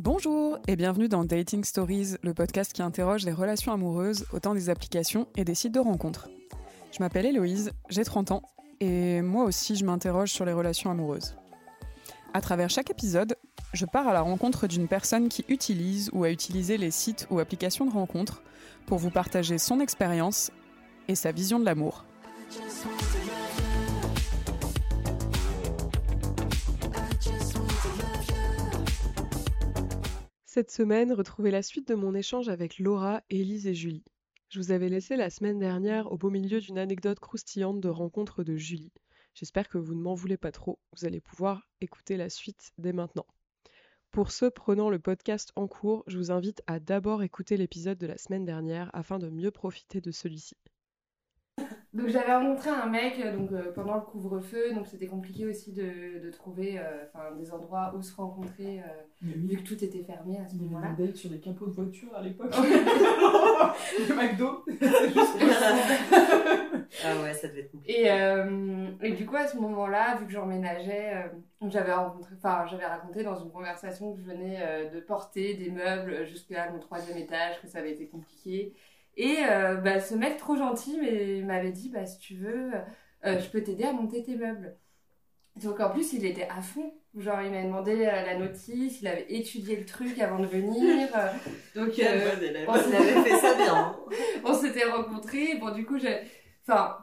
Bonjour et bienvenue dans Dating Stories, le podcast qui interroge les relations amoureuses autant des applications et des sites de rencontres. Je m'appelle Héloïse, j'ai 30 ans et moi aussi je m'interroge sur les relations amoureuses. À travers chaque épisode, je pars à la rencontre d'une personne qui utilise ou a utilisé les sites ou applications de rencontres pour vous partager son expérience et sa vision de l'amour. Cette semaine, retrouvez la suite de mon échange avec Laura, Élise et Julie. Je vous avais laissé la semaine dernière au beau milieu d'une anecdote croustillante de rencontre de Julie. J'espère que vous ne m'en voulez pas trop, vous allez pouvoir écouter la suite dès maintenant. Pour ceux prenant le podcast en cours, je vous invite à d'abord écouter l'épisode de la semaine dernière afin de mieux profiter de celui-ci. Donc j'avais rencontré un mec euh, donc, euh, pendant le couvre-feu, donc c'était compliqué aussi de, de trouver euh, enfin, des endroits où se rencontrer, vu que tout était fermé à ce Il y avait moment-là. sur des capots de voiture à l'époque. le McDo. Ah ouais, ça devait être compliqué. Et, euh, et du coup, à ce moment-là, vu que j'emménageais, euh, j'avais rencontré, enfin, j'avais raconté dans une conversation que je venais euh, de porter des meubles jusqu'à mon troisième étage, que ça avait été compliqué. Et euh, bah, ce mec trop gentil mais, m'avait dit, bah, si tu veux, euh, je peux t'aider à monter tes meubles. Donc en plus, il était à fond. Genre, il m'a demandé euh, la notice, il avait étudié le truc avant de venir. donc, euh, bon on avait fait ça bien. hein. on s'était rencontrés. Bon, du coup, j'ai. Enfin,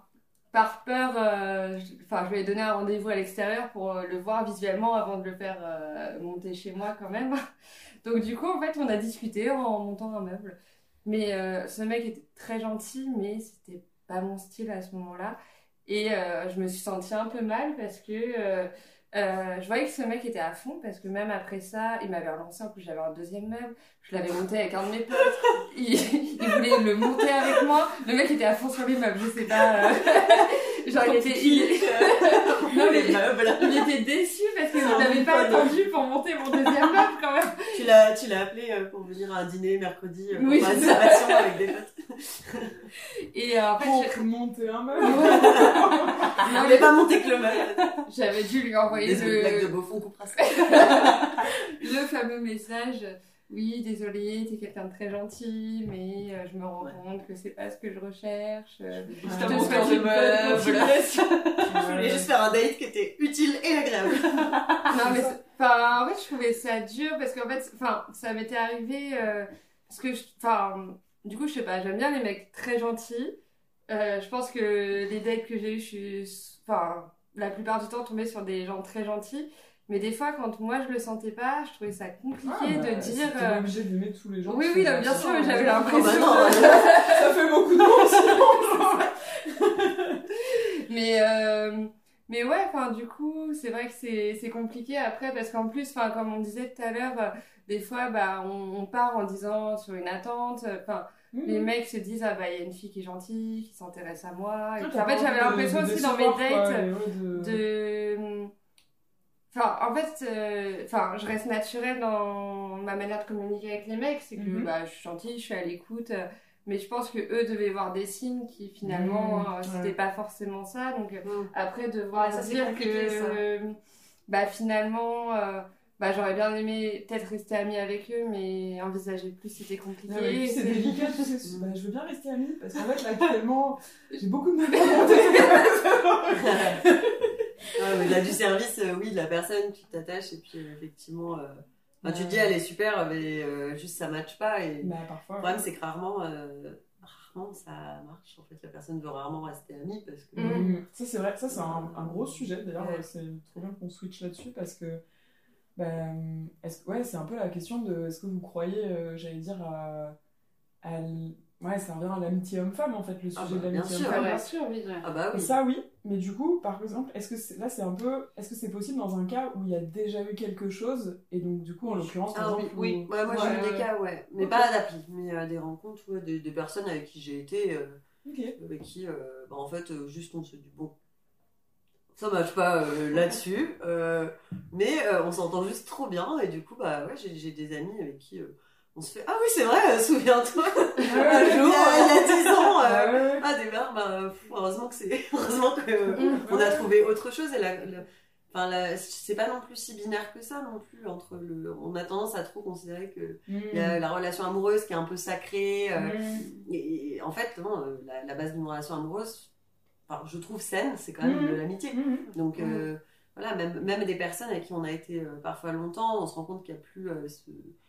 par peur. euh, je- Enfin, je lui ai donné un rendez-vous à l'extérieur pour le voir visuellement avant de le faire euh, monter chez moi quand même. Donc, du coup, en fait, on a discuté en montant un meuble. Mais euh, ce mec était très gentil, mais c'était pas mon style à ce moment-là. Et euh, je me suis sentie un peu mal parce que. euh, euh, je voyais que ce mec était à fond parce que même après ça, il m'avait relancé. En plus, j'avais un deuxième meuble. Je l'avais monté avec un de mes potes. Il, il voulait le monter avec moi. Le mec était à fond sur les meubles. Je sais pas. euh, Genre, il était. il- Non, mais il était déçu parce que je un n'avais pas attendu pour monter mon deuxième meuble quand même. Tu l'as, tu l'as appelé euh, pour venir à un dîner mercredi euh, pour Oui, une avec des potes. Et euh, en fait, pour monter un meuble. On n'avait pas monté que le meuble. j'avais dû lui envoyer Désolé, blague de le, Beaufort, on coupera ça. le fameux message. Oui, désolé, t'es quelqu'un de très gentil, mais euh, je me rends Ouais. compte que c'est pas ce que je recherche. Euh, Je Ah, te bon, souhaite de une bonne. Je voulais juste faire un date qui était utile et agréable. Non, mais en fait, je trouvais ça dur parce qu'en fait, enfin, ça m'était arrivé euh, parce que, enfin, du coup, je sais pas, j'aime bien les mecs très gentils. Euh, je pense que les dates que j'ai eues, je suis, enfin, la plupart du temps tombée sur des gens très gentils. Mais des fois, quand moi je le sentais pas, je trouvais ça compliqué Ah, bah, de c'est dire. euh, obligé d'aimer tous les gens. Oui, oui, là, bien sûr, hein. mais j'avais Oh, l'impression. bah non, Ça fait beaucoup de monde. Mais, euh, mais ouais, enfin, du coup, c'est vrai que c'est compliqué après parce qu'en plus, enfin, comme on disait tout à l'heure, euh, des fois, bah, on, on part en disant sur une attente. euh, Enfin, les mecs se disent, ah bah, il y a une fille qui est gentille, qui s'intéresse à moi. Et Ah, puis, t'as en fait, j'avais l'impression aussi dans mes dates ouais, de- de. Enfin, en fait, euh, enfin, je reste naturelle dans ma manière de communiquer avec les mecs. C'est que Mhm. bah, je suis gentille, je suis à l'écoute. euh, mais je pense que eux devaient voir des signes qui finalement Mhm, euh, c'était ouais. pas forcément ça. Donc Mm. après de voir Ouais, dire que ça. bah finalement bah j'aurais bien aimé peut-être rester amie avec eux, mais envisager plus c'était compliqué. Ouais, c'est délicat, sais. Bah, je veux bien rester amie parce qu'en fait, là, actuellement, j'ai beaucoup de mal à monter. Ouais, mais là, du service, euh, oui, la personne, tu t'attaches et puis euh, effectivement, euh, enfin, tu te dis, elle est super, mais euh, juste ça matche pas. Et Bah, parfois. le problème, c'est que rarement, euh, rarement ça marche. En fait, la personne veut rarement rester amie parce que. Mm. Mm. Ça, c'est vrai, ça, c'est un, un gros sujet. D'ailleurs, Ouais. c'est trop bien qu'on switch là-dessus parce que, ben, est-ce, ouais, c'est un peu la question de est-ce que vous croyez, euh, j'allais dire, à. Ouais, ça revient à l'amitié homme-femme en fait, le sujet Ah de bah, bien l'amitié sûr, Ah, homme-femme. bien sûr, oui. Ah bah Et oui. ça, oui, mais du coup, par exemple, est-ce que c'est- là, c'est un peu. Est-ce que c'est possible dans un cas où il y a déjà eu quelque chose et donc, du coup, en l'occurrence, par Ah oui, exemple, oui. où- Ouais, moi j'ai eu des cas, ouais. Mais Ok. pas d'appli, mais euh, des rencontres, ouais, des, des personnes avec qui j'ai été, euh, Ok. avec qui, euh, bah, en fait, euh, juste on se dit, bon, ça marche pas euh, là-dessus, euh, mais euh, on s'entend juste trop bien, et du coup, bah ouais, j'ai j'ai des amis avec qui euh, on se fait, ah oui, c'est vrai, euh, souviens-toi, un jour, il y a, il y a 10 ans, euh, ouais, ouais. ah des barres, bah, heureusement que c'est, heureusement que euh, Mm. on a trouvé autre chose, et la, la- Enfin, la- c'est pas non plus si binaire que ça non plus. Entre le, on a tendance à trop considérer que Mm. il y a la relation amoureuse qui est un peu sacrée. euh, Mm. et, et en fait, non, euh, la, la base d'une relation amoureuse, enfin, je trouve saine, c'est quand même de l'amitié. Mm. Donc euh, voilà, même, même des personnes avec qui on a été euh, parfois longtemps, on se rend compte qu'il n'y a plus euh, ce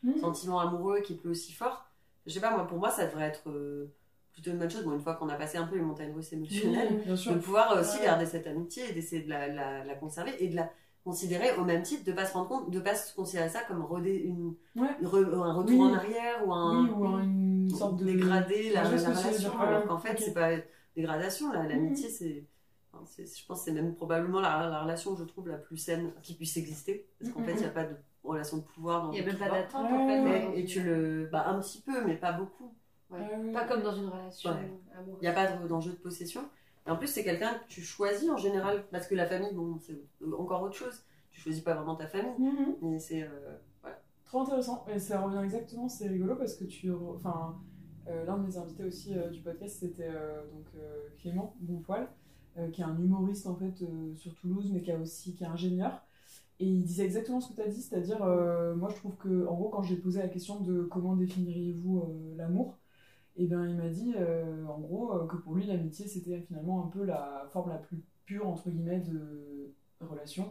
Mm. sentiment amoureux qui est plus aussi fort. Je sais pas, moi, pour moi, ça devrait être euh, plutôt une bonne chose. Bon, une fois qu'on a passé un peu les montagnes russes émotionnelles, Mm, sûr. de pouvoir aussi Ouais. garder cette amitié et d'essayer de la, la- la conserver et de la considérer au même titre, de pas se rendre compte, de pas se considérer ça comme redé- une, Ouais. une re- un retour Oui. en arrière ou un Oui, ou une sorte de. dégrader la, la relation, alors qu'en fait ok. c'est pas dégradation, l'amitié enfin, c'est- je pense que c'est même probablement la, la relation que je trouve la plus saine qui puisse exister, parce qu'en Mhm. fait il n'y a pas de relation de pouvoir dans Il n'y a le même pas d'attente Ouais, en fait. ouais. dans- Et, et tu le, bah un petit peu, mais pas beaucoup. Ouais. Ah ouais. Pas comme dans une relation Ouais. amoureuse. Il n'y a pas de- d'enjeu de possession. Et en plus, c'est quelqu'un que tu choisis en général. Parce que la famille, bon, c'est encore autre chose. Tu choisis pas vraiment ta famille. Mhm. Mais c'est. euh, voilà. Trop intéressant. Et ça revient exactement, c'est rigolo parce que tu. Enfin, euh, l'un de mes invités aussi euh, du podcast, c'était euh, donc euh, Clément Bonpoil, euh, qui est un humoriste en fait euh, sur Toulouse, mais qui, a aussi, qui est ingénieur. Et il disait exactement ce que tu as dit, c'est-à-dire, euh, moi je trouve que, en gros, quand j'ai posé la question de comment définiriez-vous euh, l'amour, et bien il m'a dit, euh, en gros, euh, que pour lui, l'amitié c'était finalement un peu la forme la plus pure, entre guillemets, de relation.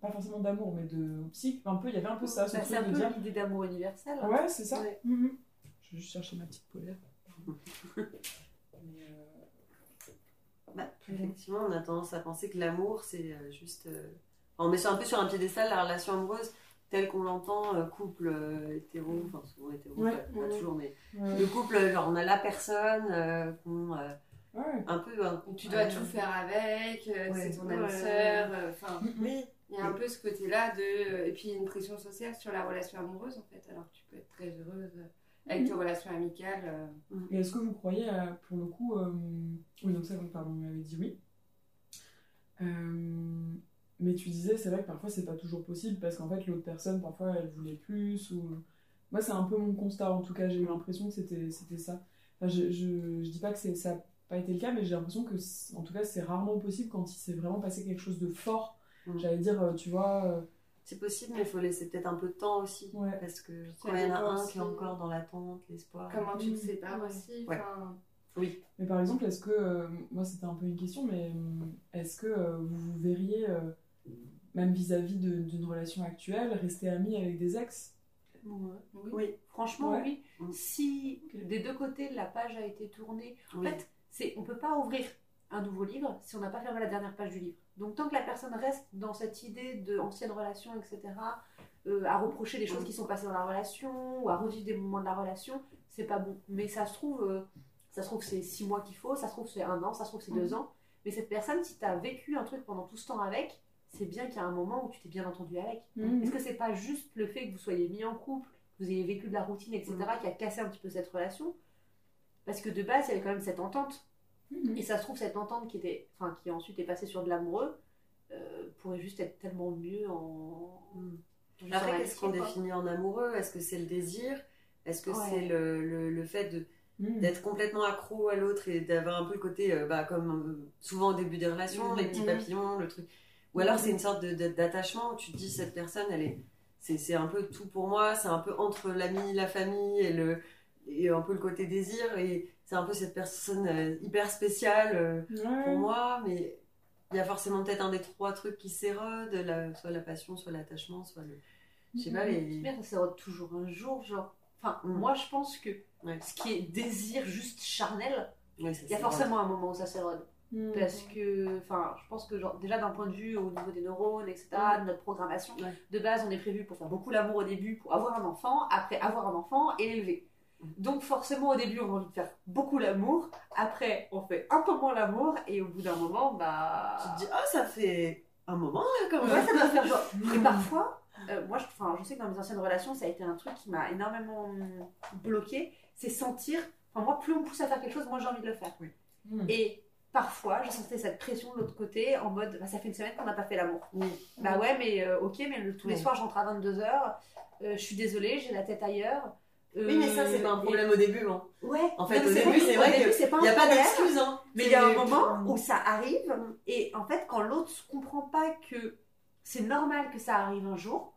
Pas forcément d'amour, mais de psy, un peu, il y avait un peu ça, ce Bah, truc un de peu dire. l'idée d'amour universel. hein. Ouais, c'est ça. Ouais. Mhm. Je vais juste chercher ma petite polaire. Mais, euh, Bah, effectivement, on a tendance à penser que l'amour, c'est euh, juste. euh, On met sur- un peu sur un piédestal la relation amoureuse telle qu'on l'entend, euh, couple euh, hétéro, enfin souvent hétéro, Ouais. pas, pas toujours, mais ouais. le couple, genre on a la personne, euh, qu'on, euh, Ouais. un peu. un- Tu dois tout faire avec, euh, Ouais. c'est ton Ouais. âme sœur. euh, Enfin, Oui, il y a un peu ce côté-là de. Et puis il y a une pression sociale sur la relation amoureuse en fait, alors que tu peux être très heureuse euh, avec tes relations amicales. euh. Et est-ce que vous croyez, pour le coup, euh, oui, donc ça, pardon, vous m'avez dit oui. Euh, mais tu disais, c'est vrai que parfois c'est pas toujours possible parce qu'en fait l'autre personne, parfois elle voulait plus. Ou... Moi, c'est un peu mon constat en tout cas, j'ai eu l'impression que c'était c'était ça. Enfin, je, je, je dis pas que c'est- ça n'a pas été le cas, mais j'ai l'impression que, en tout cas, c'est rarement possible quand il s'est vraiment passé quelque chose de fort. Mm. J'allais dire, tu vois. C'est possible, mais il faut laisser peut-être un peu de temps aussi. Ouais. Parce que quand il y en a un aussi. qui est encore dans l'attente, l'espoir. Comment tu te Mhm. sépares Ouais. aussi. Oui. Mais par exemple, est-ce que, euh, moi c'était un peu une question, mais euh, est-ce que euh, vous vous verriez, euh, même vis-à-vis d'une relation actuelle, rester ami avec des ex? Oui. Oui. Franchement, Ouais. oui. Mm. Si des deux côtés la page a été tournée, en Oui. fait, c'est on peut pas ouvrir un nouveau livre si on n'a pas fermé la dernière page du livre. Donc tant que la personne reste dans cette idée de ancienne relation, etc., euh, à reprocher des choses qui sont passées dans la relation ou à revivre des moments de la relation, c'est pas bon. Mais ça se trouve, euh, ça se trouve c'est six mois qu'il faut, ça se trouve c'est un an, ça se trouve c'est deux ans. Mais cette personne, si tu as vécu un truc pendant tout ce temps avec, c'est bien qu'il y a un moment où tu t'es bien entendu avec. Mhm. Est-ce que c'est pas juste le fait que vous soyez mis en couple, que vous ayez vécu de la routine, etc., Mhm. qui a cassé un petit peu cette relation? Parce que de base, il y avait quand même cette entente. Mhm. Et ça se trouve, cette entente qui, était, enfin, qui ensuite est passée sur de l'amoureux euh, pourrait juste être tellement mieux en. Juste Après, qu'est-ce qu'on définit en amoureux? Est-ce que c'est le désir? Est-ce que Ouais. c'est le, le, le fait de Mhm. d'être complètement accro à l'autre et d'avoir un peu le côté, euh, bah, comme euh, souvent au début des relations, Mhm. les petits Mhm. papillons, le truc? Ou alors c'est une sorte d'attachement où tu te dis, cette personne, elle est, c'est, c'est un peu tout pour moi, c'est un peu entre l'ami, la famille et, le, et un peu le côté désir, et c'est un peu cette personne euh, hyper spéciale euh, Ouais. pour moi, mais il y a forcément peut-être un des trois trucs qui s'érodent, la- soit la passion, soit l'attachement, soit le. Je sais pas, Mhm. les. Mais ça s'érode toujours un jour, genre. Enfin, Mhm. moi, je pense que Ouais. ce qui est désir juste charnel, Ouais, il y a s'érode. forcément un moment où ça s'érode. Mhm. Parce que, enfin, je pense que genre, déjà d'un point de vue au niveau des neurones, etc., de notre programmation, Ouais. de base, on est prévu pour faire beaucoup l'amour au début, pour avoir un enfant, après avoir un enfant et l'élever. Donc forcément, au début, on a envie de faire beaucoup l'amour, après, on fait un peu moins l'amour, et au bout d'un moment, bah... Tu te dis, ah, ça fait un moment là quand même. Ouais, ça doit faire genre... Et parfois, euh, moi, je, enfin, je sais que dans mes anciennes relations, ça a été un truc qui m'a énormément bloqué, c'est sentir... Enfin, moi, plus on me pousse à faire quelque chose, moins j'ai envie de le faire. Mhm. Et parfois, je sentais cette pression de l'autre côté en mode bah, ça fait une semaine qu'on n'a pas fait l'amour. Oui. Bah ouais, mais euh, ok, mais le- tous les Ouais. soirs je rentre à 22h, je suis désolée, j'ai la tête ailleurs. Oui, mais ça, c'est pas un Euh, problème au début. Hein. Ouais, En fait, Non, au début, c'est vrai au début, que c'est pas Il n'y a pas d'excuse. Hein. Mais il y a un moment où ça arrive, et en fait, quand l'autre comprend pas que c'est normal que ça arrive un jour,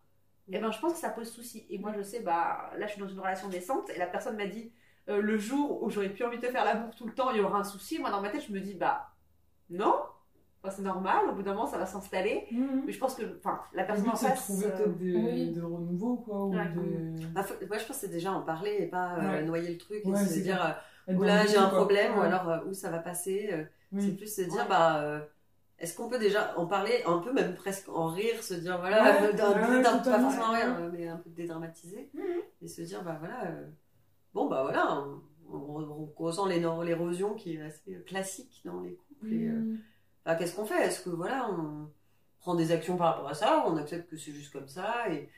et ben je pense que ça pose souci. Et moi je sais, bah là je suis dans une relation décente et la personne m'a dit euh, le jour où j'aurais plus envie de te faire l'amour tout le temps, il y aura un souci. Moi dans ma tête je me dis bah non, Enfin, c'est normal. Au bout d'un moment ça va s'installer. Mhm. Mais je pense que enfin la personne en c'est de face. trouver euh, peut-être des, oui. des renouveaux, quoi. Ou Ouais. des... Bah, faut- moi, je pense que c'est déjà en parler et pas euh, Ouais. noyer le truc et se dire euh, ou dans là j'ai un quoi. problème ou alors euh, où ça va passer. euh, C'est plus se dire Ouais. bah euh, est-ce qu'on peut déjà en parler un peu même presque en rire, se dire voilà pas forcément rire mais un peu dédramatiser Mhm. et se dire bah voilà euh, bon bah voilà on, on- on ressent l'érosion qui est assez classique dans les couples et, euh, bah, qu'est-ce qu'on fait? Est-ce que voilà on prend des actions par rapport à ça, on accepte que c'est juste comme ça et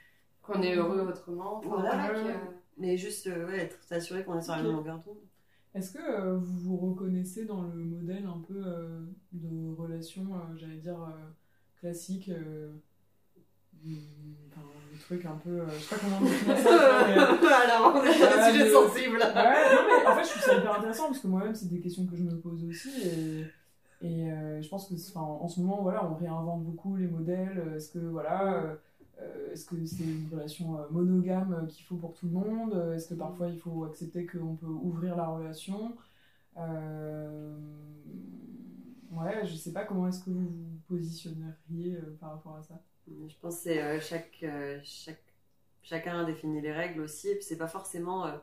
Qu'on est heureux autrement. Enfin, Voilà, ouais. mais juste euh, ouais, être s'assurer qu'on est sur la même longueur d'onde. Est-ce que euh, vous vous reconnaissez dans le modèle un peu euh, de relation, euh, j'allais dire, euh, classique euh, enfin, le truc un peu. euh, je sais pas comment définir ça. mais, euh, Alors, on est sur Ouais, des sujets de- sensibles. Ouais, non, mais en fait, je trouve ça hyper intéressant parce que moi-même, c'est des questions que je me pose aussi. Et, et euh, je pense que, en ce moment, voilà, on réinvente beaucoup les modèles. Est-ce que, voilà, euh, euh, est-ce que c'est une relation euh, monogame euh, qu'il faut pour tout le monde? Est-ce que parfois il faut accepter qu'on peut ouvrir la relation? Euh, Ouais, je sais pas comment est-ce que vous vous positionneriez euh, par rapport à ça. Je pense que c'est euh, chaque, euh, chaque, chacun définit les règles aussi, et puis c'est pas forcément. euh,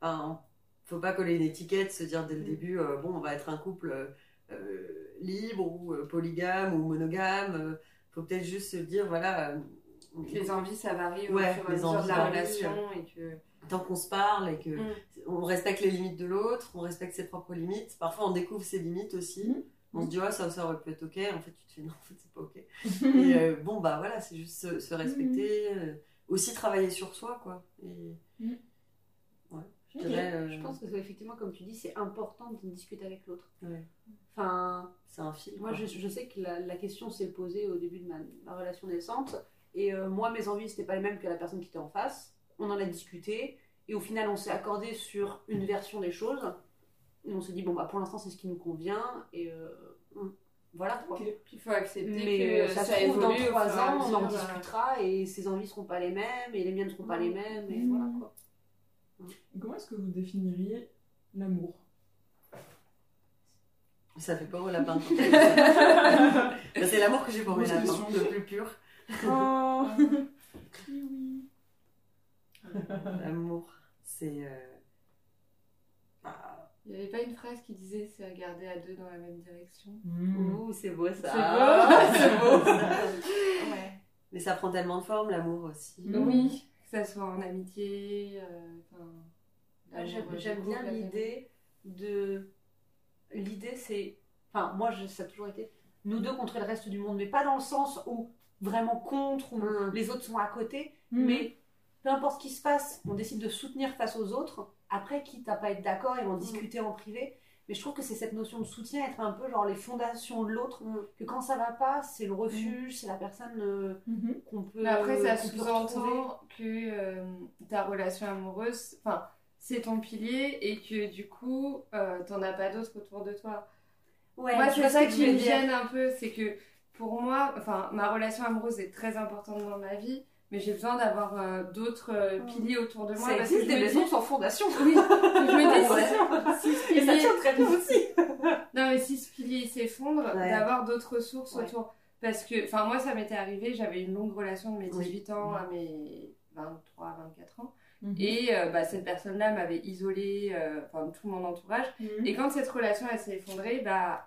enfin, faut pas coller une étiquette, se dire dès le début, euh, bon, on va être un couple euh, euh, libre ou euh, polygame ou monogame. euh, faut peut-être juste se dire, voilà. euh, les envies, ça varie au Ouais, fur et à les mesure de envies la relation et que. tant qu'on se parle et que Mm. on respecte les limites de l'autre, on respecte ses propres limites. Parfois, on découvre ses limites aussi. Mhm. On se dit, ouais, ça, ça aurait pu être ok. En fait, tu te fais, non, en fait, c'est pas ok. Et euh, bon, bah voilà, c'est juste se, se respecter, euh, aussi travailler sur soi, quoi. Et, Mm. Je dirais, euh, Je pense que effectivement, comme tu dis, c'est important de discuter avec l'autre. ouais, Enfin, c'est un fil. moi, je, je sais que la, la question s'est posée au début de ma, ma relation naissante. Et euh, moi, mes envies, c'était pas les mêmes que la personne qui était en face. On en a discuté. Et au final, on s'est accordé sur une version des choses. Et on s'est dit, bon, bah, pour l'instant, c'est ce qui nous convient. Et euh, voilà, quoi. Il faut accepter Mais que ça, ça, se trouve, dans évolue au trois ans, on en discutera. Et ses envies seront pas les mêmes. Et les miennes seront pas les mêmes. Et Mm. voilà, quoi. Comment est-ce que vous définiriez l'amour? Ça fait peur au lapin. C'est l'amour que j'ai pour mes lapins, le plus pur. Oh Oui, L'amour, c'est. euh, bah, Il n'y avait pas une phrase qui disait c'est regarder à deux dans la même direction? oui. ouh, c'est beau ça. C'est beau. c'est beau. Ouais. Mais ça prend tellement de formes, l'amour aussi. Oui, ça soit en amitié. euh, enfin, Ouais, J'aime du bien l'idée de. L'idée, c'est. Enfin, moi, je- ça a toujours été nous deux contre le reste du monde, mais pas dans le sens où vraiment contre, où Mm. les autres sont à côté, Mm. mais peu importe ce qui se passe, on décide de soutenir face aux autres. Après, quitte à pas être d'accord, ils vont discuter en privé. Mais je trouve que c'est cette notion de soutien, être un peu genre les fondations de l'autre, Mm. que quand ça va pas, c'est le refuge, c'est la personne euh, Mhm. qu'on peut. Mais après, ça sous-entend que euh, ta relation amoureuse, enfin, c'est ton pilier et que du coup, euh, t'en as pas d'autres autour de toi. Ouais, moi, c'est ça qui me gêne un peu, c'est que pour moi, enfin, ma relation amoureuse est très importante dans ma vie, mais j'ai besoin d'avoir euh, d'autres euh, Mm. piliers autour de moi. Ça parce que existe je des me maisons dis- sans fondation. Oui, je me dis, Ouais. si, Et ça tient très bien aussi. Non, mais si ce pilier s'effondre, Ouais. d'avoir d'autres ressources Ouais. autour. Parce que, enfin, moi, ça m'était arrivé, j'avais une longue relation de mes Oui. 18 ans à mes 23, 24 ans. Mhm. Et euh, bah, cette personne-là m'avait isolée, euh, enfin, tout mon entourage. Mhm. Et quand cette relation, elle s'est effondrée, bah,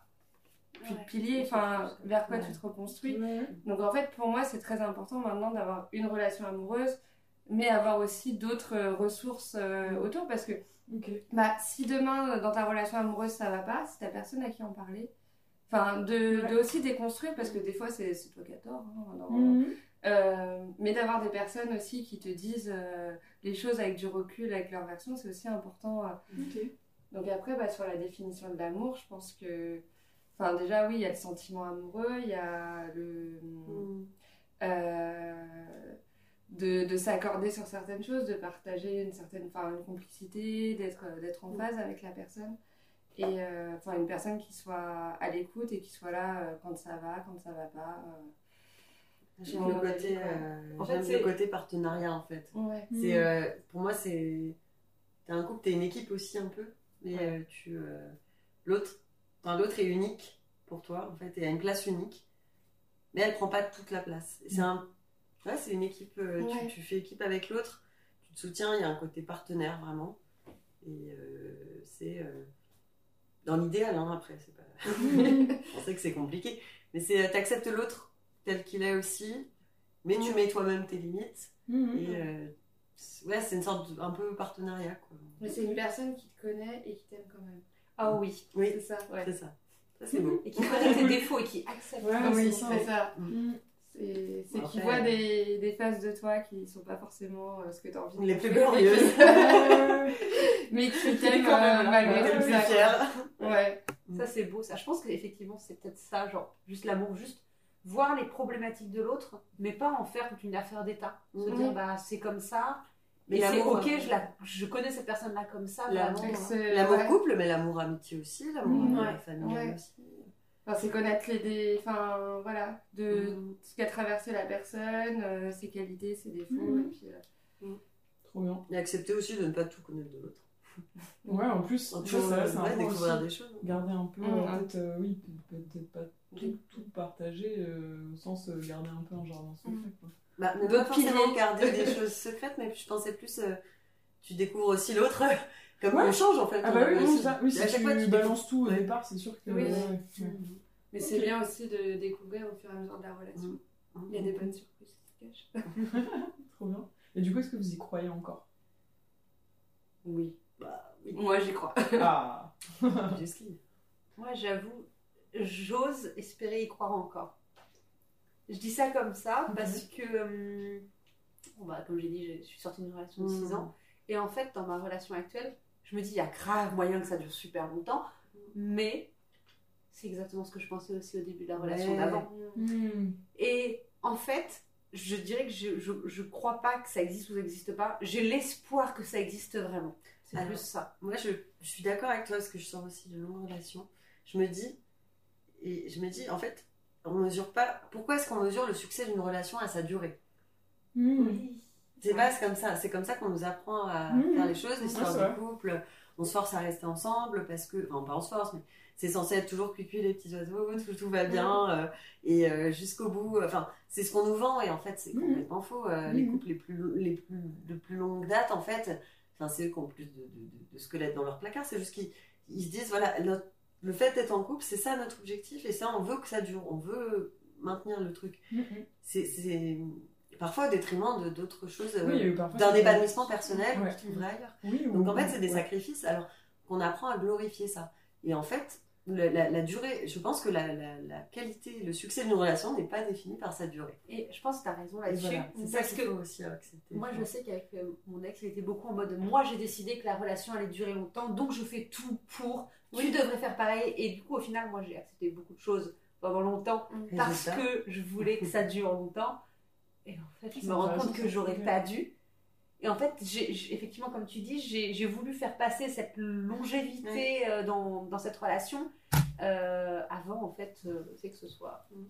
plus de Ouais. pilier, enfin, vers quoi Ouais. tu te reconstruis. Ouais. Donc, en fait, pour moi, c'est très important maintenant d'avoir une relation amoureuse, mais avoir aussi d'autres euh, ressources euh, autour. Parce que bah, si demain, dans ta relation amoureuse, ça va pas, c'est ta personne à qui en parler. Enfin, de, de aussi déconstruire, parce que des fois, c'est toi qui as tort. hein, dans- Mhm. Euh, mais d'avoir des personnes aussi qui te disent euh, les choses avec du recul, avec leur version, c'est aussi important. euh. Donc après, bah, sur la définition de l'amour, je pense que... Enfin, déjà, oui, il y a le sentiment amoureux, il y a le... Mm. euh, de, de s'accorder sur certaines choses, de partager une certaine enfin, une complicité, d'être d'être en Mm. phase avec la personne. Et euh, enfin, une personne qui soit à l'écoute et qui soit là euh, quand ça va, quand ça va pas. euh. J'aime le côté, euh, En fait, le côté partenariat en fait. Ouais. Mm. C'est, euh, pour moi, c'est. T'es un couple, t'es une équipe aussi un peu. Mais euh, tu. euh, L'autre. Enfin, l'autre est unique pour toi, en fait, et a une place unique. Mais elle prend pas toute la place. Et C'est un. Ouais, c'est une équipe. euh, tu- Ouais. tu, fais équipe avec l'autre, tu te soutiens, il y a un côté partenaire vraiment. Et euh, c'est. euh, Dans l'idéal, hein, après, c'est pas. On sait que c'est compliqué. Mais c'est. T'acceptes l'autre tel qu'il est aussi, mais tu mets toi-même tes limites. Mhm. Et euh, c'est- ouais, c'est une sorte de, un peu partenariat, quoi. Mais c'est une personne qui te connaît et qui t'aime quand même. Ah oui. Oui, C'est ça. Ouais. c'est ça. Ça, c'est beau. Et qui connaît tes défauts et qui accepte. Ouais, Ah oui, c'est ça. ça. Mhm. C'est qu'ils voient des, des phases de toi qui sont pas forcément euh, ce que tu as envie de Les plus glorieuses. mais qui t'aiment quand même, euh, là. malgré tout ça. fière. Ouais. Ça, c'est beau, ça. Je pense qu'effectivement, c'est peut-être ça, genre, juste l'amour, juste voir les problématiques de l'autre, mais pas en faire toute une affaire d'État. Se Mhm. dire, bah, c'est comme ça, Mais c'est l'amour, ok, euh, je, la, je connais cette personne-là comme ça, L'amour, ouais. couple, mais l'amour amitié aussi, l'amour Ouais. Ouais. aussi. Enfin, c'est connaître les dé... enfin voilà de Mhm. ce qu'a traversé la personne, euh, ses qualités, ses défauts Mhm. et puis euh, Trop bien. Et accepter aussi de ne pas tout connaître de l'autre. Ouais, en plus, peu, vois, ça, c'est un découvrir des choses. Garder un peu, Mhm. en fait, euh, oui, peut-être pas tout, tout partager, euh, au sens garder un peu un jardin secret, quoi. Bah, ne pas D'autres forcément piliers. garder des choses secrètes, mais je pensais plus. euh, tu découvres aussi l'autre, comme Ouais. on change en fait. Ah bah oui, On- oui, c'est ça. Oui, à si chaque tu fois, tu balances tout au Ouais. départ, c'est sûr que... Oui. ouais, mais c'est bien aussi de découvrir au fur et à mesure de la relation. Mhm. Il y a des bonnes surprises qui se cachent. Trop bien. Et du coup, est-ce que vous y croyez encore? Oui. Bah oui, Moi j'y crois. Ah. Moi, j'avoue, j'ose espérer y croire encore. Je dis ça comme ça parce que, euh, bon, bah, comme j'ai dit, je suis sortie d'une relation de 6 Mhm. ans. Et en fait, dans ma relation actuelle, je me dis, il y a grave moyen que ça dure super longtemps. Mais c'est exactement ce que je pensais aussi au début de la relation Ouais. d'avant. Hmm. Et en fait, je dirais que je, je, je crois pas que ça existe ou ça n'existe pas. J'ai l'espoir que ça existe vraiment. C'est plus ça. Moi, je, je suis d'accord avec toi parce que je sors aussi de longues relations. Je me dis, et je me dis, en fait, on mesure pas. Pourquoi est-ce qu'on mesure le succès d'une relation à sa durée? Hmm. C'est pas comme ça. C'est comme ça qu'on nous apprend à Mhm. faire les choses, l'histoire du couple. On se force à rester ensemble parce que, enfin, pas on se force, mais c'est censé être toujours cuicui les petits oiseaux, tout, tout va bien euh, et euh, jusqu'au bout. Enfin, c'est ce qu'on nous vend et en fait, c'est Mhm. complètement faux. Euh, Les couples les plus, les plus de plus longue date, en fait, enfin, c'est eux qui ont plus de, de, de- de squelettes dans leur placard. C'est juste qu'ils ils se disent, voilà, notre- le fait d'être en couple, c'est ça notre objectif et ça, on veut que ça dure. On veut maintenir le truc. Hmm, hmm. C'est- C'est parfois au détriment de d'autres choses. euh, Oui, d'un épanouissement personnel Ouais. trouverais ailleurs. Oui, Donc en fait, c'est des ouais. sacrifices alors qu'on apprend à glorifier ça. Et en fait, la, la durée, je pense que la, la- la qualité, le succès d'une relation n'est pas défini par sa durée. Et je pense que tu as raison là-dessus. voilà, c'est ça parce qu'il que faut aussi accepter. Moi, je sais qu'avec euh, mon ex, il était beaucoup en mode moi, j'ai décidé que la relation allait durer longtemps, donc je fais tout pour. Tu devrais faire pareil. Et du coup, au final, moi, j'ai accepté beaucoup de choses pendant longtemps Et parce c'est que je voulais que ça dure longtemps. Et en fait, je C'est me rends compte que j'aurais pas dû. Et en fait, j'ai, j'ai- effectivement, comme tu dis, j'ai, voulu faire passer cette longévité euh, dans, dans cette relation euh, avant, en fait, euh, le fait que ce soit Mais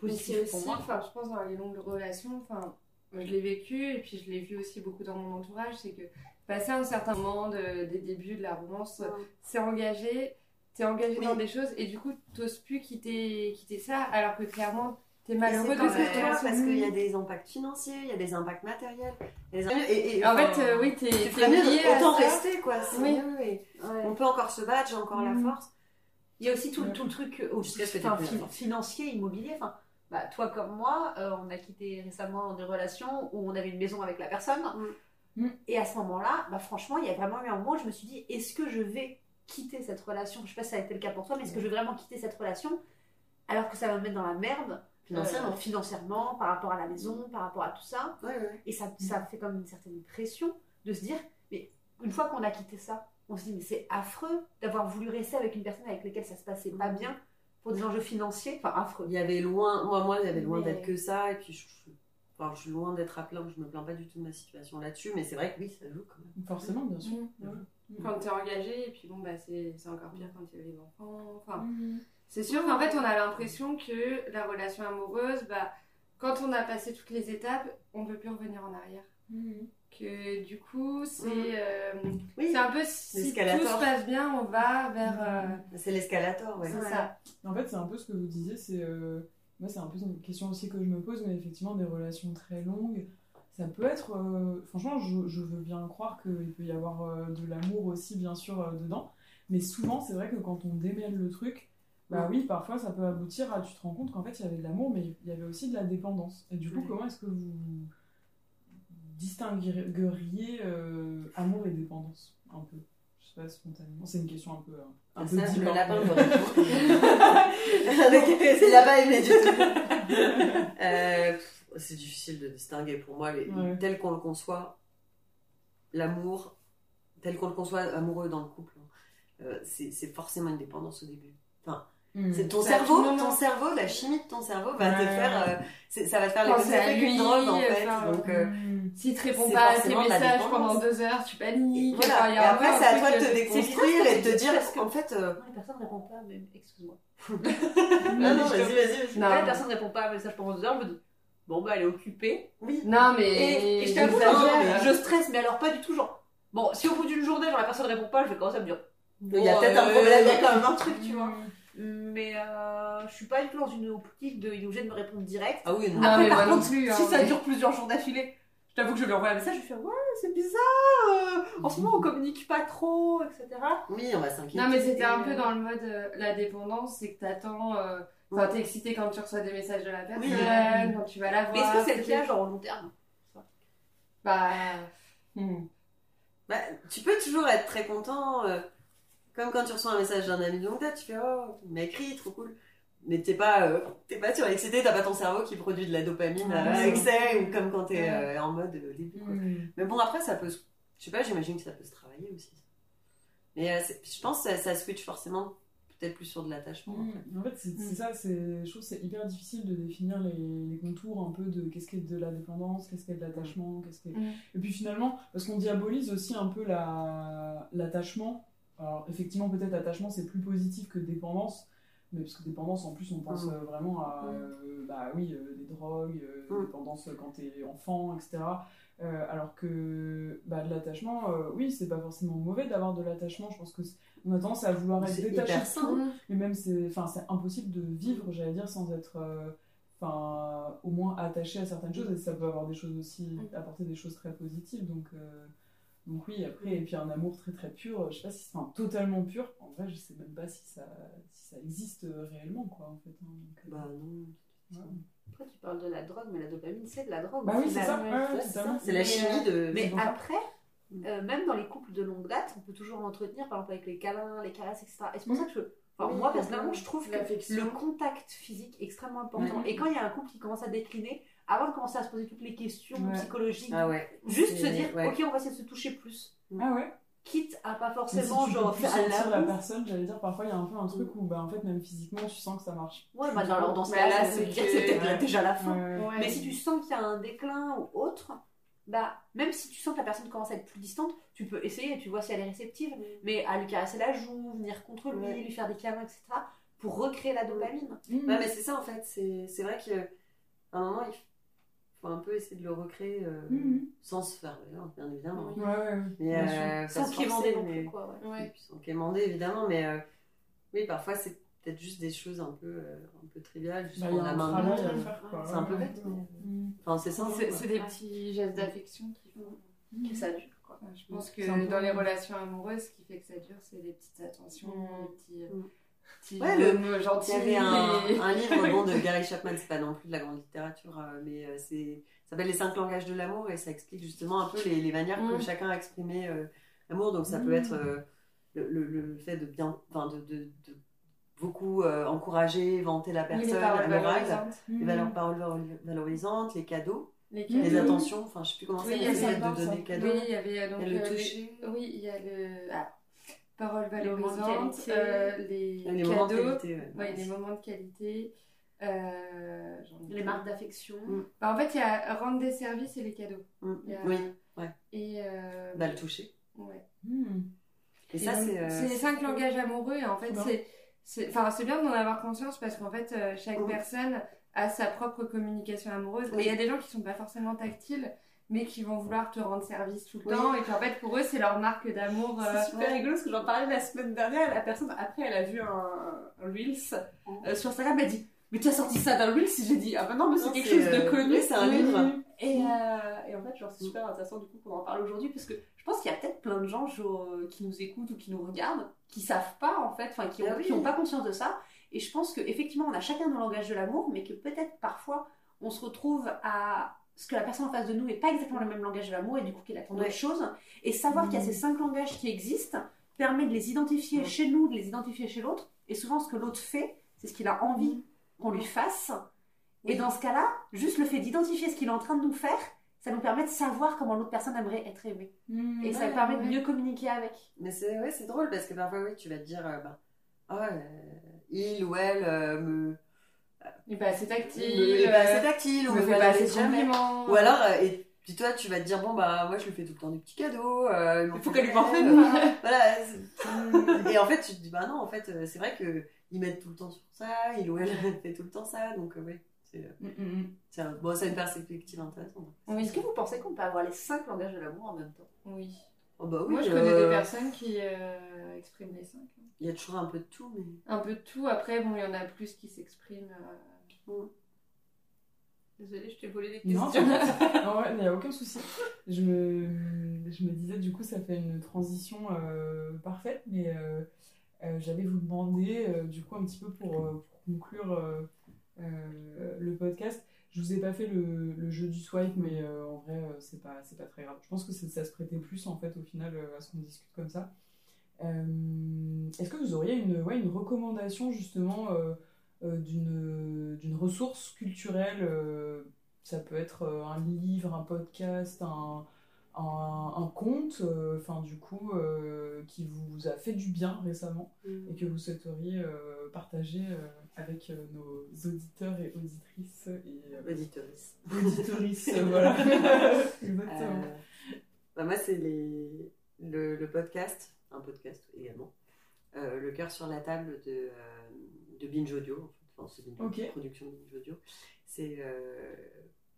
positif c'est pour aussi, moi. enfin, je pense dans les longues relations, enfin, je l'ai vécu et puis je l'ai vu aussi beaucoup dans mon entourage, c'est que passer un certain moment de- des débuts de la romance, Ouais. c'est engagé, t'es engagé Oui. dans des choses et du coup t'oses plus quitter, quitter ça alors que clairement t'es malheureux de toi, relation. parce qu'il y a des impacts financiers, il y a des impacts matériels. des- Et, et, En enfin, fait, euh, oui, t'es lié à autant ça. rester quoi. c'est Oui. mieux, et Ouais. On peut encore se battre, j'ai encore la Mhm. force. Il y a aussi tout, tout le truc euh, ce que financier, immobilier. Enfin, bah, toi comme moi, euh, on a quitté récemment des relations où on avait une maison avec la personne. Mm. Et à ce moment-là, bah, franchement, il y a vraiment eu un moment où je me suis dit, est-ce que je vais quitter cette relation? Je sais pas si ça a été le cas pour toi, mais est-ce que je vais vraiment quitter cette relation alors que ça va me mettre dans la merde Financièrement. euh, financièrement, par rapport à la maison, par rapport à tout ça? Ouais, ouais. et ça, ça fait comme une certaine pression de se dire, mais une fois qu'on a quitté ça, on se dit, mais c'est affreux d'avoir voulu rester avec une personne avec laquelle ça se passait pas Mhm. bien pour des enjeux financiers. Enfin, affreux. Il y avait loin, moi, moi, il y avait loin Mais- d'être que ça, et puis je, je- enfin, je suis loin d'être à plaindre, je me plains pas du tout de ma situation là-dessus, mais c'est vrai que oui, ça joue quand même. Forcément, bien sûr. Mm. Ouais. Quand t'es engagé et puis bon bah c'est c'est encore pire quand il y a les enfants. Enfin. C'est sûr qu'en fait, on a l'impression que la relation amoureuse, bah, quand on a passé toutes les étapes, on peut plus revenir en arrière. Que du coup, c'est euh, Oui, c'est un peu si tout se passe bien, on va vers. euh, c'est l'escalator, ouais. c'est Ouais. ça. En fait, c'est un peu ce que vous disiez, c'est. euh, moi, c'est un peu une question aussi que je me pose, mais effectivement, des relations très longues, ça peut être. euh, franchement, je, je veux bien croire qu'il peut y avoir euh, de l'amour aussi, bien sûr, euh, dedans. Mais souvent, c'est vrai que quand on démêle le truc, bah oui, parfois, ça peut aboutir à. Tu te rends compte qu'en fait, il y avait de l'amour, mais il y avait aussi de la dépendance. Et du coup, Ouais. comment est-ce que vous distingueriez amour et dépendance Un peu? Je sais pas, spontanément. C'est une question un peu. euh, un peu Ça, le lapin me répond. Il du tout. Euh, c'est difficile de distinguer pour moi. Les, Ouais. Tel qu'on le conçoit, l'amour, tel qu'on le conçoit amoureux dans le couple, hein, euh, c'est c'est forcément une dépendance au début. C'est ton Ça, cerveau, ton cerveau, la chimie de ton cerveau va te faire, euh, c'est- ça va te faire les effets qu'une drogue en fait. enfin, Donc, euh, Mm. S'il te répond C'est pas à tes la messages pendant deux heures, tu paniques. voilà. Enfin, il Et y a un après, c'est à toi de te euh, déconstruire et de te dire, en fait, euh, Quand les personnes ne répondent pas, mais excuse-moi. non, non, vas-y, vas-y, la personne ne répond pas à un message pendant deux heures, je me dis, bon, bah, elle est occupée. Oui. Non, mais. Et, et je t'avoue, j'exagère. je, stresse, mais alors pas du tout, genre. Bon, si au bout d'une journée, genre, la personne ne répond pas, je vais commencer à me dire. Il y a peut-être un euh, problème, il y a quand même un truc, tu vois. Mais euh, je suis pas du tout dans une optique de il est obligé de me répondre direct. Ah oui, non. Non, Après, mais par moi non contre, plus, hein, si ça dure plusieurs jours d'affilée, je t'avoue que je lui envoie un message, je lui fais ouais, c'est bizarre, euh, en ce moment on communique pas trop, etc. Oui, on va s'inquiéter. Non, mais c'était un Et, peu euh, dans le mode euh, la dépendance, c'est que t'attends. euh, Enfin, t'es excité quand tu reçois des messages de la personne, Oui. quand tu vas la voir. Mais est-ce que c'est le cas, genre au long terme? Bah. hmm. Bah, tu peux toujours être très content, euh, comme quand tu reçois un message d'un ami de longue date, tu fais oh, il m'a écrit, trop cool. Mais t'es pas, euh, t'es pas surexcité, t'as pas ton cerveau qui produit de la dopamine Ouais, à c'est excès ou comme quand t'es Ouais. euh, en mode euh, au début. quoi. Mm. Mais bon, après, ça peut, se- je sais pas, j'imagine que ça peut se travailler aussi. Mais euh, je pense que ça, ça switch forcément peut-être plus sur de l'attachement. Mm. En fait, c'est c'est Mm. ça, c'est- je trouve c'est hyper difficile de définir les, les contours un peu de qu'est-ce qu'est de la dépendance, qu'est-ce qu'est de l'attachement, qu'est-ce qu'est... Mm. Et puis finalement, parce qu'on diabolise aussi un peu la- l'attachement. Alors effectivement, peut-être attachement c'est plus positif que dépendance, mais parce que dépendance en plus on pense Mm. euh, vraiment à, Mm. euh, bah oui, des drogues, euh, Mm. dépendance quand t'es enfant, etc. Euh, alors que bah, de l'attachement, euh, oui, c'est pas forcément mauvais d'avoir de l'attachement. Je pense que on a tendance à vouloir être détaché de tout. Mais même, c'est enfin, c'est impossible de vivre, j'allais dire, sans être euh, enfin, au moins attaché à certaines choses. Et ça peut avoir des choses aussi, apporter des choses très positives. Donc, donc oui, après, et puis un amour très très pur, je sais pas si c'est enfin, totalement pur. En vrai, je sais même pas si ça, si ça existe réellement, quoi, en fait. hein. Donc, euh, Bah non. ouais. Après, tu parles de la drogue, mais la dopamine, c'est de la drogue. Bah oui, c'est ça. ouais, c'est totalement. ça. C'est la chimie de. Mais après, euh, même dans les couples de longue date, on peut toujours l'entretenir, par exemple avec les câlins, les caresses, etc. Et c'est pour Mhm. ça que je. enfin, Oui, moi, on personnellement, je trouve que le contact physique est extrêmement important. Ouais. Et quand il y a un couple qui commence à décliner, avant de commencer à se poser toutes les questions Ouais. psychologiques, Ah ouais. juste se dire, ouais. ok, on va essayer de se toucher plus. Ah ouais Quitte à pas forcément, si tu genre, peux plus faire sentir la personne, j'allais dire, parfois il y a un peu un truc où, bah, en fait, même physiquement, tu sens que ça marche. Ouais, bah, dans, dans ce Mais cas-là, là, c'est dire que- que c'est peut-être déjà la fin. Ouais, ouais. Ouais. Mais si tu sens qu'il y a un déclin ou autre, bah, même si tu sens que la personne commence à être plus distante, tu peux essayer, tu vois si elle est réceptive, mais à lui caresser la joue, venir contre lui, Ouais. lui faire des câlins, etc., pour recréer la dopamine. Mm. Ouais, mais c'est ça en fait. C'est c'est vrai qu'à un moment, il faut un peu essayer de le recréer euh, Mhm. sans se faire violence, bien évidemment. Oui. Ouais. Mais, Bien euh, Sans se quémander non mais- plus, quoi, ouais. Ouais. Sans quémander évidemment, mais euh, oui, parfois c'est peut-être juste des choses un peu, euh, un peu triviales, juste Bah, prendre la main de travail à l'autre. faire, quoi. C'est un peu bête, mais- Mm. Enfin, c'est ça. C'est des petits gestes d'affection qui font que ça dure. Quoi. Je pense que dans les relations amoureuses, ce qui fait que ça dure, c'est des petites attentions, Mm. des petits, Mm. petits Ouais, le-. Il y avait un, un livre bon, de Gary Chapman, c'est pas non plus de la grande littérature, euh, mais euh, c'est ça s'appelle Les cinq langages de l'amour et ça explique justement un peu les, les manières que chacun a exprimé euh, l'amour. Donc ça peut être euh, le, le- le fait de bien, enfin de, de, de beaucoup euh, encourager, vanter la personne, les paroles valorisantes. les valeurs, paroles valori- valorisantes, les cadeaux, Les Mm. les cadeaux. attentions, enfin je sais plus comment Oui, ça, de donner cadeaux. Oui, il y avait donc le toucher. Oui, il y a le. Ah, paroles Les moments de valorisantes, euh, les, Les moments de cadeaux. qualité. ouais. Ouais, les moments de qualité. euh, Les marques d'affection. Mm. Bah, en fait, il y a rendre des services et les cadeaux. Mm. Il y a- Oui, ouais. Et. euh, Bah, le toucher. ouais. Mm. Et Et ça, c'est. euh, c'est les cinq langages amoureux et en fait c'est c'est enfin c'est bien d'en avoir conscience parce qu'en fait euh, chaque Mhm. personne à sa propre communication amoureuse. Et Oui. il y a des gens qui sont pas forcément tactiles, mais qui vont vouloir te rendre service tout le Oui. temps, et qu'en fait, pour eux, c'est leur marque d'amour. euh, C'est super rigolo parce que j'en parlais la semaine dernière. La personne, après, elle a vu un, un Reels euh, sur Instagram. Elle m'a dit Mais tu as sorti ça dans le Reels? Et J'ai dit Ah bah non, mais c'est quelque chose de euh, connu. c'est un livre. Et, euh, et en fait, genre, c'est super intéressant du coup qu'on en parle aujourd'hui parce que je pense qu'il y a peut-être plein de gens genre, euh, qui nous écoutent ou qui nous regardent qui savent pas en fait, enfin qui ont, Ah oui. pas conscience de ça. Et je pense qu'effectivement, on a chacun nos langages de l'amour, mais que peut-être parfois on se retrouve à ce que la personne en face de nous n'est pas exactement le même langage de l'amour et du coup qu'elle attend Ouais. d'autres choses. Et savoir qu'il y a ces cinq langages qui existent permet de les identifier chez nous, de les identifier chez l'autre. Et souvent, ce que l'autre fait, c'est ce qu'il a envie qu'on lui fasse. Et dans ce cas-là, juste le fait d'identifier ce qu'il est en train de nous faire, ça nous permet de savoir comment l'autre personne aimerait être aimée. Et ça permet ouais. de mieux communiquer avec. Mais c'est ouais, drôle parce que parfois, oui, tu vas te dire, euh, bah, ah euh, il ou elle euh, me, Il est pas assez tactile, assez euh, tactile ou me fait pas assez de compliments. Ou alors, euh, et puis toi, tu vas te dire, bon, bah, moi, je lui fais tout le temps des petits cadeaux. euh, Il faut qu'elle lui fait Voilà. c'est- Et en fait, tu te dis, bah non, en fait, c'est vrai que ils mettent tout le temps sur ça, il ou elle fait tout le temps ça, donc euh, oui. C'est c'est un- bon, c'est une perspective intéressante. Oui. Est-ce que vous pensez qu'on peut avoir les cinq langages de l'amour en même temps? Oui. Oh, bah oui, Moi, je connais des personnes qui euh, expriment les cinq. Il y a toujours un peu de tout, mais. Un peu de tout. Après, bon, il y en a plus qui s'expriment. euh, Désolée, je t'ai volé Non, questions. non, il n'y a aucun souci. Je me, je me disais, du coup, ça fait une transition euh, parfaite, mais euh, euh, j'allais vous demander, du coup, un petit peu pour, pour conclure le podcast. Je vous ai pas fait le, le jeu du swipe, mais en vrai, c'est pas, c'est pas très grave. Je pense que ça se prêtait plus, en fait, au final, à ce qu'on discute comme ça. Est-ce que vous auriez une, ouais, une recommandation, justement, d'une d'une ressource culturelle euh, ça peut être euh, un livre, un podcast, un, un, un conte, euh, enfin du coup, euh, qui vous a fait du bien récemment et que vous souhaiteriez euh, partager euh, avec euh, nos auditeurs et auditrices et euh, auditorices, euh, voilà. Exactement. Euh, bah moi, c'est le, le podcast, un podcast également, euh, Le cœur sur la table de, euh, de Binge Audio, en fait. Enfin, c'est une Ok. production de Binge Audio. C'est euh,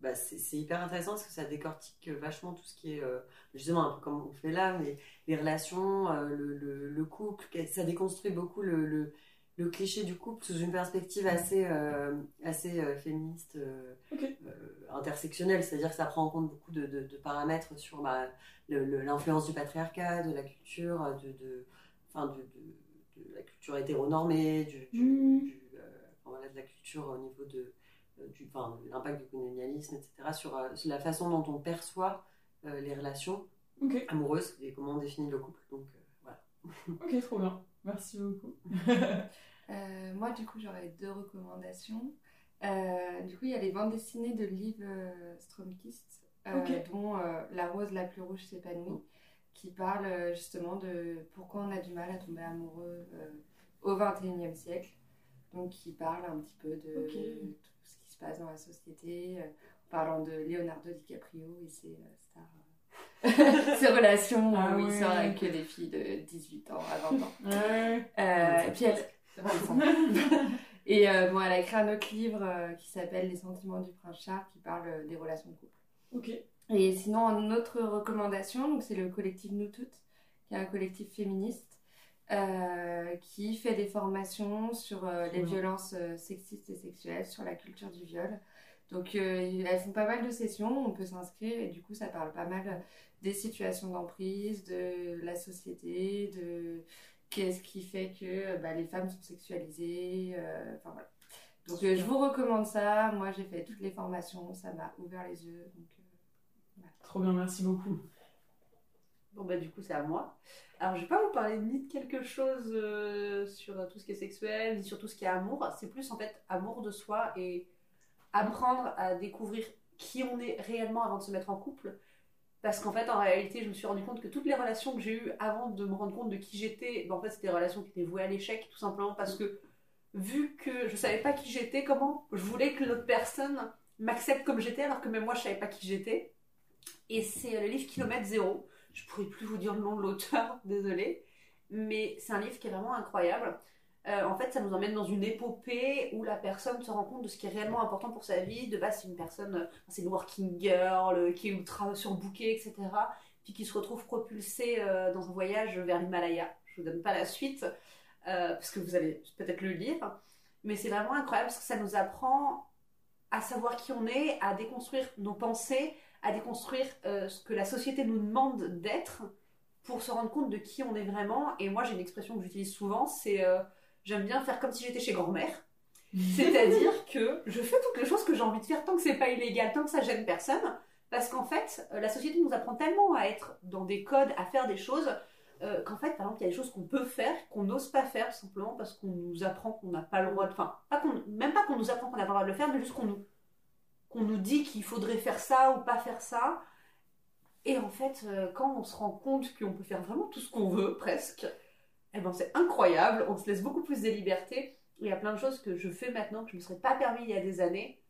bah, c'est hyper intéressant parce que ça décortique vachement tout ce qui est, euh, justement, un peu comme on fait là, mais les relations, euh, le, le, le couple, ça déconstruit beaucoup le, le, cliché du couple sous une perspective assez, euh, assez féministe. intersectionnelle, c'est-à-dire que ça prend en compte beaucoup de, de- de paramètres sur bah, l'influence du patriarcat, de la culture, de, de, enfin, de, de- la culture hétéronormée, du, du- du, euh, voilà, de la culture au niveau de, euh, du, enfin, de l'impact du colonialisme, etc., sur, euh, sur la façon dont on perçoit euh, les relations amoureuses et comment on définit le couple. Donc euh, voilà. ok, trop bien. Merci beaucoup. Euh, moi, du coup, j'aurais deux recommandations. Euh, du coup, il y a les bandes dessinées de Liv Stromkist, euh, dont euh, La rose la plus rouge s'épanouit, qui parle euh, justement de pourquoi on a du mal à tomber amoureux euh, au XXIe siècle. Donc, qui parle un petit peu de tout ce qui se passe dans la société, euh, en parlant de Leonardo DiCaprio et ses euh, stars. ses relations Ah où il ouais. sort avec que des filles de 18 ans à 20 ans. Ouais. Euh, et puis elle... et euh, bon, elle a écrit un autre livre euh, qui s'appelle Les sentiments du prince Charles qui parle euh, des relations de couple. Ok. Et sinon, une autre recommandation, c'est le collectif Nous Toutes, qui est un collectif féministe euh, qui fait des formations sur euh, les violences euh, sexistes et sexuelles, sur la culture du viol. Donc, elles font pas mal de sessions, on peut s'inscrire et du coup, ça parle pas mal des situations d'emprise, de la société, de qu'est-ce qui fait que bah, les femmes sont sexualisées. Enfin voilà. Donc, je vous recommande ça. Moi, j'ai fait toutes les formations, ça m'a ouvert les yeux. Donc, Trop bien, merci beaucoup. Bon, bah, du coup, c'est à moi. Alors, je vais pas vous parler ni de quelque chose euh, sur tout ce qui est sexuel, ni sur tout ce qui est amour. C'est plus, en fait, amour de soi et apprendre à découvrir qui on est réellement avant de se mettre en couple. Parce qu'en fait, en réalité, je me suis rendu compte que toutes les relations que j'ai eues avant de me rendre compte de qui j'étais, ben, en fait, c'était des relations qui étaient vouées à l'échec, tout simplement parce que vu que je savais pas qui j'étais, comment je voulais que l'autre personne m'accepte comme j'étais, alors que même moi, je savais pas qui j'étais. Et c'est le livre Kilomètre Zéro. Je pourrais plus vous dire le nom de l'auteur, désolé. Mais c'est un livre qui est vraiment incroyable. euh, en fait, ça nous emmène dans une épopée où la personne se rend compte de ce qui est réellement important pour sa vie. De base, c'est une personne, euh, c'est une working girl, euh, qui est ultra surbookée, etc. Puis qui se retrouve propulsée dans un voyage vers l'Himalaya. Je vous donne pas la suite, parce que vous allez peut-être le lire. Mais c'est vraiment incroyable parce que ça nous apprend à savoir qui on est, à déconstruire nos pensées, à déconstruire ce que la société nous demande d'être pour se rendre compte de qui on est vraiment. Et moi, j'ai une expression que j'utilise souvent, c'est j'aime bien faire comme si j'étais chez grand-mère. C'est-à-dire que je fais toutes les choses que j'ai envie de faire tant que c'est pas illégal, tant que ça gêne personne. Parce qu'en fait, euh, la société nous apprend tellement à être dans des codes, à faire des choses, euh, qu'en fait, par exemple, il y a des choses qu'on peut faire, qu'on n'ose pas faire, simplement parce qu'on nous apprend qu'on n'a pas le droit de. Enfin, pas même pas qu'on nous apprend qu'on n'a pas le droit de le faire, mais juste qu'on nous, qu'on nous dit qu'il faudrait faire ça ou pas faire ça. Et en fait, euh, quand on se rend compte qu'on peut faire vraiment tout ce qu'on veut, presque, eh ben, c'est incroyable, on se laisse beaucoup plus de liberté. Il y a plein de choses que je fais maintenant que je ne me serais pas permis il y a des années.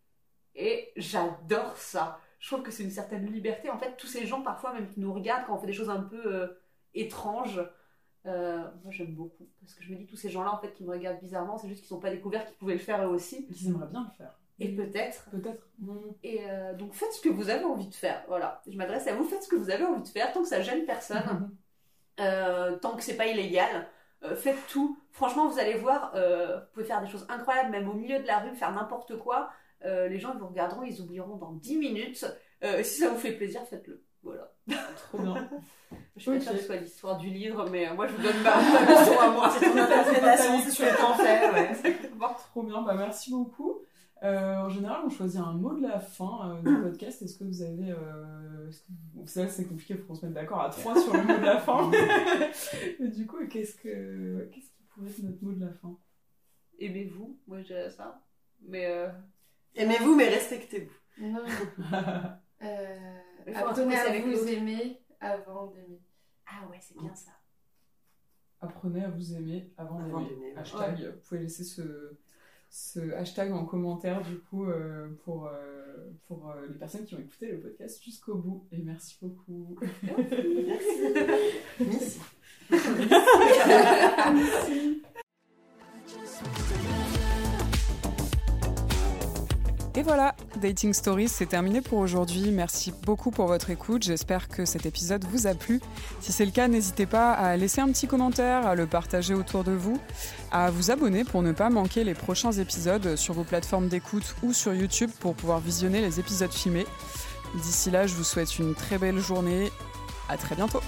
Et j'adore ça. Je trouve que c'est une certaine liberté. En fait, tous ces gens, parfois, même qui nous regardent quand on fait des choses un peu euh, étranges, euh, moi j'aime beaucoup. Parce que je me dis, tous ces gens-là, en fait, qui me regardent bizarrement, c'est juste qu'ils n'ont pas découvert qu'ils pouvaient le faire eux aussi. Ils aimeraient bien le faire. Et peut-être. Peut-être. Et euh, donc faites ce que vous avez envie de faire. Voilà. Je m'adresse à vous, faites ce que vous avez envie de faire, tant que ça gêne personne. tant que c'est pas illégal. Euh, faites tout. Franchement, vous allez voir, euh, vous pouvez faire des choses incroyables, même au milieu de la rue, faire n'importe quoi. Euh, les gens ils vous regarderont, ils oublieront dans 10 minutes. si ça vous fait plaisir, faites-le. Voilà. Trop bien. Je suis pas que ce soit l'histoire du livre, mais moi je vous donne ma, leçon à moi. C'est ton interprétation, c'est ce que t'en fais. Ouais. Trop bien, bah merci beaucoup. Euh, en général, on choisit un mot de la fin euh, du podcast. Est-ce que vous avez. Euh, vous savez, c'est compliqué, il faut qu'on se mette d'accord à trois sur le mot de la fin. Mais du coup, qu'est-ce, que, qu'est-ce qui pourrait être notre mot de la fin? Aimez-vous, moi je dirais ça. Mais. Aimez-vous, mais respectez-vous. Non. apprenez à vous aimer avant d'aimer. Ah ouais, c'est bien ça. Apprenez à vous aimer avant, d'aimer. Hashtag, vous pouvez laisser ce ce hashtag en commentaire du coup euh, pour, euh, pour euh, les personnes qui ont écouté le podcast jusqu'au bout. Et merci beaucoup. merci. merci. Et voilà, Dating Stories, c'est terminé pour aujourd'hui. Merci beaucoup pour votre écoute. J'espère que cet épisode vous a plu. Si c'est le cas, n'hésitez pas à laisser un petit commentaire, à le partager autour de vous, à vous abonner pour ne pas manquer les prochains épisodes sur vos plateformes d'écoute ou sur YouTube pour pouvoir visionner les épisodes filmés. D'ici là, je vous souhaite une très belle journée. À très bientôt.